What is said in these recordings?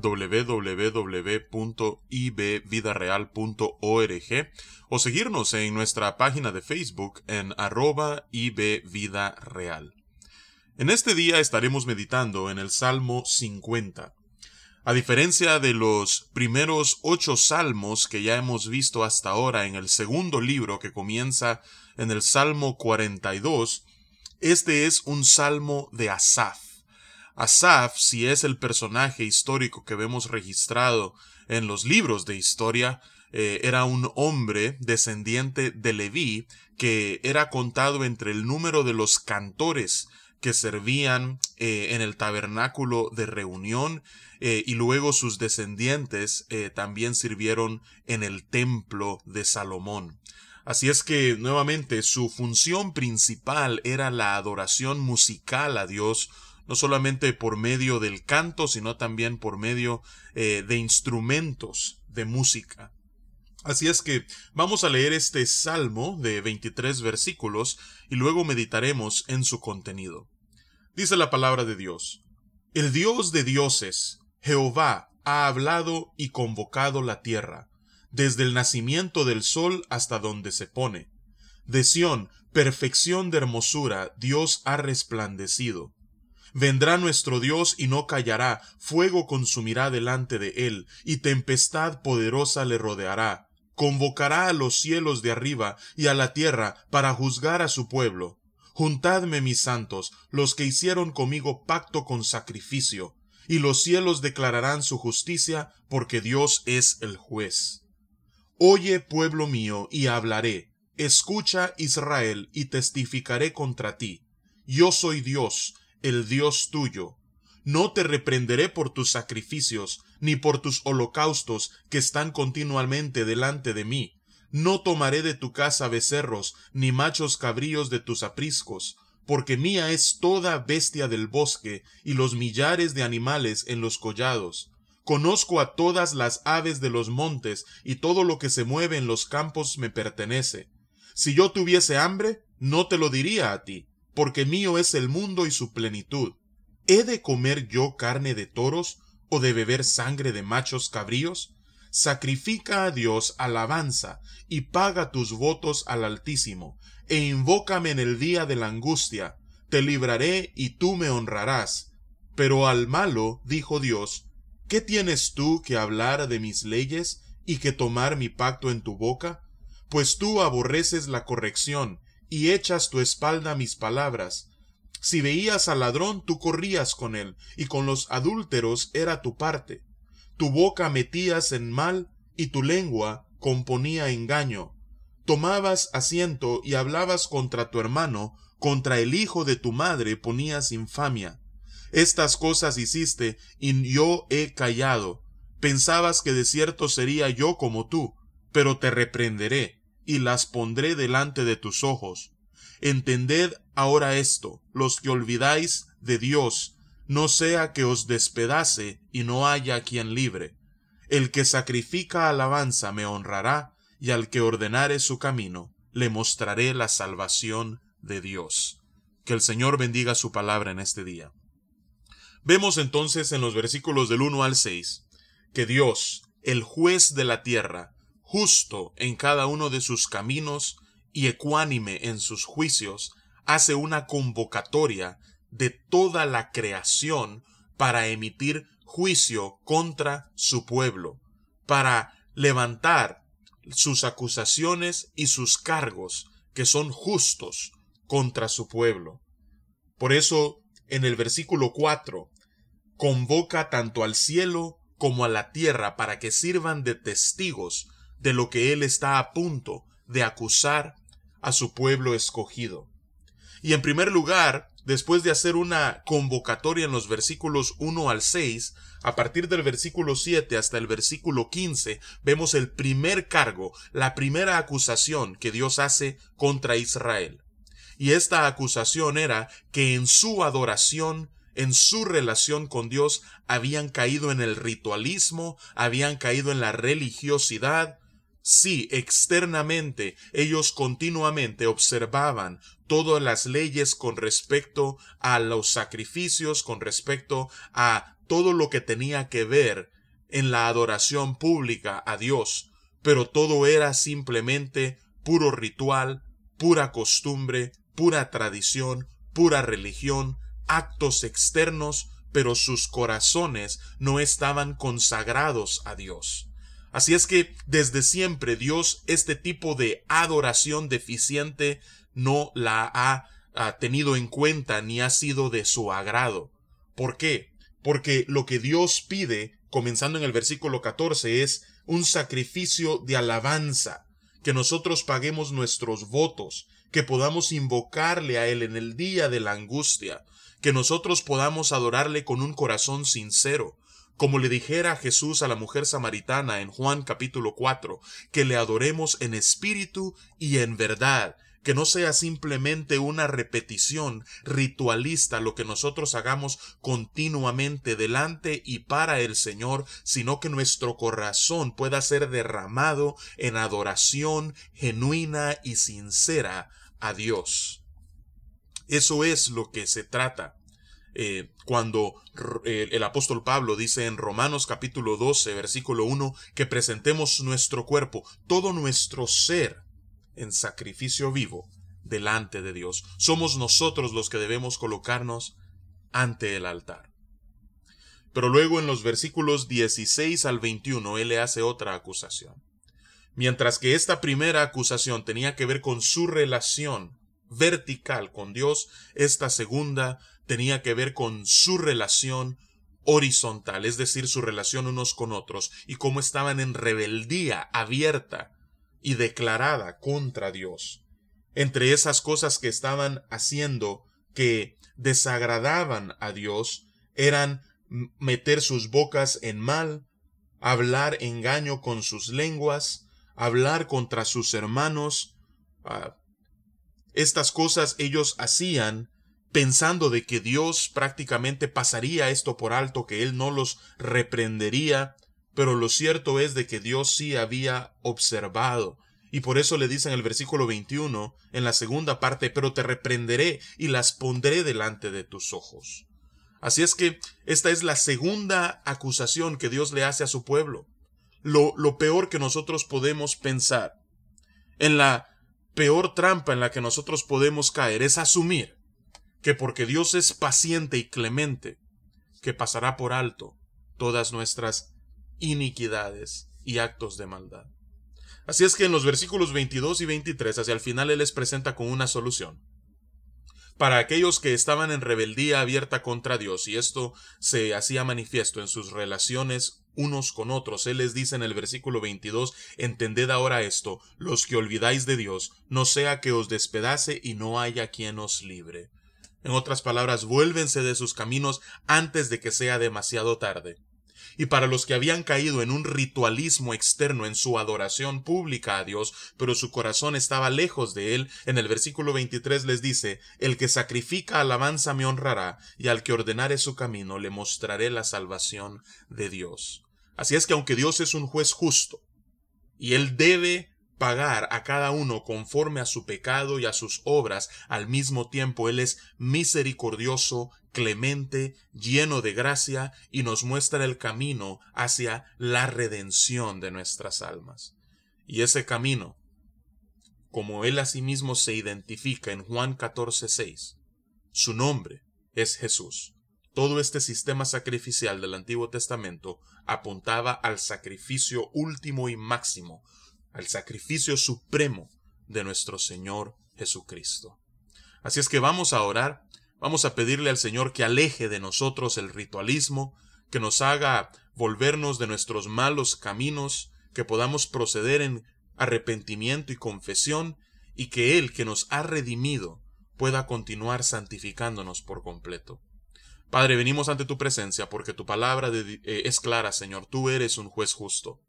www.ibvidareal.org o seguirnos en nuestra página de Facebook en arroba ibvidareal. En este día estaremos meditando en el Salmo 50. A diferencia de los primeros ocho salmos que ya hemos visto hasta ahora en el segundo libro que comienza en el Salmo 42, este es un salmo de Asaf. Asaf, si es el personaje histórico que vemos registrado en los libros de historia, eh, era un hombre descendiente de Leví que era contado entre el número de los cantores que servían eh, en el tabernáculo de reunión eh, y luego sus descendientes también sirvieron en el templo de Salomón. Así es que nuevamente su función principal era la adoración musical a Dios no solamente por medio del canto, sino también por medio eh, de instrumentos de música. Así es que vamos a leer este salmo de 23 versículos y luego meditaremos en su contenido. Dice la palabra de Dios. El Dios de dioses, Jehová, ha hablado y convocado la tierra, desde el nacimiento del sol hasta donde se pone. De Sión, perfección de hermosura, Dios ha resplandecido. Vendrá nuestro Dios y no callará, fuego consumirá delante de él, y tempestad poderosa le rodeará. Convocará a los cielos de arriba y a la tierra para juzgar a su pueblo. Juntadme mis santos, los que hicieron conmigo pacto con sacrificio, y los cielos declararán su justicia, porque Dios es el juez. Oye, pueblo mío, y hablaré. Escucha, Israel, y testificaré contra ti. Yo soy Dios, el Dios tuyo. No te reprenderé por tus sacrificios, ni por tus holocaustos que están continuamente delante de mí. No tomaré de tu casa becerros, ni machos cabríos de tus apriscos, porque mía es toda bestia del bosque, y los millares de animales en los collados. Conozco a todas las aves de los montes, y todo lo que se mueve en los campos me pertenece. Si yo tuviese hambre, no te lo diría a ti, porque mío es el mundo y su plenitud. ¿He de comer yo carne de toros o de beber sangre de machos cabríos? Sacrifica a Dios alabanza y paga tus votos al Altísimo, e invócame en el día de la angustia, te libraré y tú me honrarás. Pero al malo dijo Dios, ¿qué tienes tú que hablar de mis leyes y que tomar mi pacto en tu boca? Pues tú aborreces la corrección y echas tu espalda mis palabras. Si veías al ladrón, tú corrías con él, y con los adúlteros era tu parte. Tu boca metías en mal, y tu lengua componía engaño. Tomabas asiento y hablabas contra tu hermano, contra el hijo de tu madre ponías infamia. Estas cosas hiciste, y yo he callado. Pensabas que de cierto sería yo como tú, pero te reprenderé y las pondré delante de tus ojos. Entended ahora esto, los que olvidáis de Dios, no sea que os despedace y no haya quien libre. El que sacrifica alabanza me honrará, y al que ordenare su camino, le mostraré la salvación de Dios. Que el Señor bendiga su palabra en este día. Vemos entonces en los versículos del 1 al 6 que Dios, el juez de la tierra, justo en cada uno de sus caminos y ecuánime en sus juicios, hace una convocatoria de toda la creación para emitir juicio contra su pueblo, para levantar sus acusaciones y sus cargos que son justos contra su pueblo. Por eso, en el versículo 4, convoca tanto al cielo como a la tierra para que sirvan de testigos de lo que él está a punto de acusar a su pueblo escogido. Y en primer lugar, después de hacer una convocatoria en los versículos 1 al 6, a partir del versículo 7 hasta el versículo 15, vemos el primer cargo, la primera acusación que Dios hace contra Israel. Y esta acusación era que en su adoración, en su relación con Dios, habían caído en el ritualismo, habían caído en la religiosidad. Sí, externamente ellos continuamente observaban todas las leyes con respecto a los sacrificios, con respecto a todo lo que tenía que ver en la adoración pública a Dios, pero todo era simplemente puro ritual, pura costumbre, pura tradición, pura religión, actos externos, pero sus corazones no estaban consagrados a Dios. Así es que desde siempre Dios este tipo de adoración deficiente no la ha, tenido en cuenta ni ha sido de su agrado. ¿Por qué? Porque lo que Dios pide, comenzando en el versículo 14, es un sacrificio de alabanza, que nosotros paguemos nuestros votos, que podamos invocarle a Él en el día de la angustia, que nosotros podamos adorarle con un corazón sincero, como le dijera Jesús a la mujer samaritana en Juan capítulo 4, que le adoremos en espíritu y en verdad, que no sea simplemente una repetición ritualista lo que nosotros hagamos continuamente delante y para el Señor, sino que nuestro corazón pueda ser derramado en adoración genuina y sincera a Dios. Eso es lo que se trata. Eh, cuando el apóstol Pablo dice en Romanos capítulo 12, versículo 1, que presentemos nuestro cuerpo, todo nuestro ser, en sacrificio vivo delante de Dios. Somos nosotros los que debemos colocarnos ante el altar. Pero luego en los versículos 16 al 21 él le hace otra acusación. Mientras que esta primera acusación tenía que ver con su relación vertical con Dios, esta segunda tenía que ver con su relación horizontal, es decir, su relación unos con otros, y cómo estaban en rebeldía abierta y declarada contra Dios. Entre esas cosas que estaban haciendo que desagradaban a Dios eran meter sus bocas en mal, hablar engaño con sus lenguas, hablar contra sus hermanos. Ah, estas cosas ellos hacían pensando de que Dios prácticamente pasaría esto por alto, que Él no los reprendería, pero lo cierto es de que Dios sí había observado. Y por eso le dice en el versículo 21, en la segunda parte, pero te reprenderé y las pondré delante de tus ojos. Así es que esta es la segunda acusación que Dios le hace a su pueblo. Lo, lo peor que nosotros podemos pensar, en la peor trampa en la que nosotros podemos caer, es asumir que porque Dios es paciente y clemente, que pasará por alto todas nuestras iniquidades y actos de maldad. Así es que en los versículos 22 y 23 hacia el final Él les presenta con una solución. Para aquellos que estaban en rebeldía abierta contra Dios, y esto se hacía manifiesto en sus relaciones unos con otros, Él les dice en el versículo 22, Entended ahora esto, los que olvidáis de Dios, no sea que os despedace y no haya quien os libre. En otras palabras, vuélvense de sus caminos antes de que sea demasiado tarde y para los que habían caído en un ritualismo externo en su adoración pública a Dios, pero su corazón estaba lejos de él, en el versículo 23 les dice, El que sacrifica alabanza me honrará, y al que ordenare su camino le mostraré la salvación de Dios. Así es que aunque Dios es un juez justo, y él debe pagar a cada uno conforme a su pecado y a sus obras, al mismo tiempo Él es misericordioso, clemente, lleno de gracia, y nos muestra el camino hacia la redención de nuestras almas. Y ese camino, como Él asimismo se identifica en Juan 14:6, su nombre es Jesús. Todo este sistema sacrificial del Antiguo Testamento apuntaba al sacrificio último y máximo, al sacrificio supremo de nuestro Señor Jesucristo. Así es que vamos a orar, vamos a pedirle al Señor que aleje de nosotros el ritualismo, que nos haga volvernos de nuestros malos caminos, que podamos proceder en arrepentimiento y confesión, y que Él que nos ha redimido pueda continuar santificándonos por completo. Padre, venimos ante tu presencia porque tu palabra eh, es clara, Señor, tú eres un juez justo.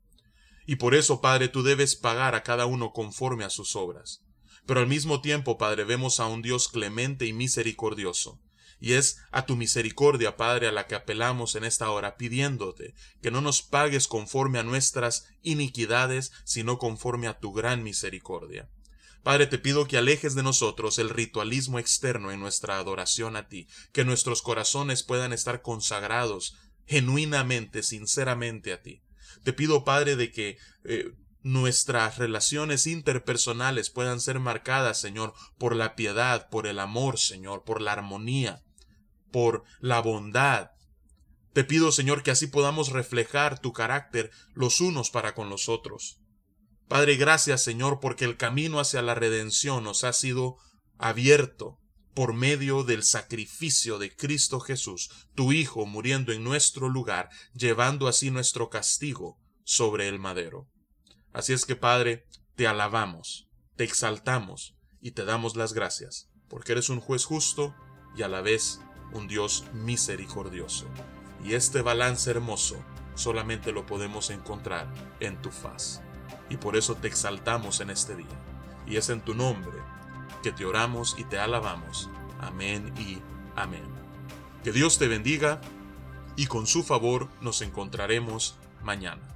Y por eso, Padre, tú debes pagar a cada uno conforme a sus obras. Pero al mismo tiempo, Padre, vemos a un Dios clemente y misericordioso. Y es a tu misericordia, Padre, a la que apelamos en esta hora, pidiéndote que no nos pagues conforme a nuestras iniquidades, sino conforme a tu gran misericordia. Padre, te pido que alejes de nosotros el ritualismo externo en nuestra adoración a ti, que nuestros corazones puedan estar consagrados genuinamente, sinceramente a ti. Te pido, Padre, de que eh, nuestras relaciones interpersonales puedan ser marcadas, Señor, por la piedad, por el amor, Señor, por la armonía, por la bondad. Te pido, Señor, que así podamos reflejar tu carácter los unos para con los otros. Padre, gracias Señor porque el camino hacia la redención nos ha sido abierto por medio del sacrificio de Cristo Jesús, tu Hijo muriendo en nuestro lugar, llevando así nuestro castigo sobre el madero. Así es que, Padre, te alabamos, te exaltamos y te damos las gracias, porque eres un juez justo y a la vez un Dios misericordioso. Y este balance hermoso solamente lo podemos encontrar en tu faz y por eso te exaltamos en este día. Y es en tu nombre que te oramos y te alabamos. Amén y amén. Que Dios te bendiga y con su favor nos encontraremos mañana.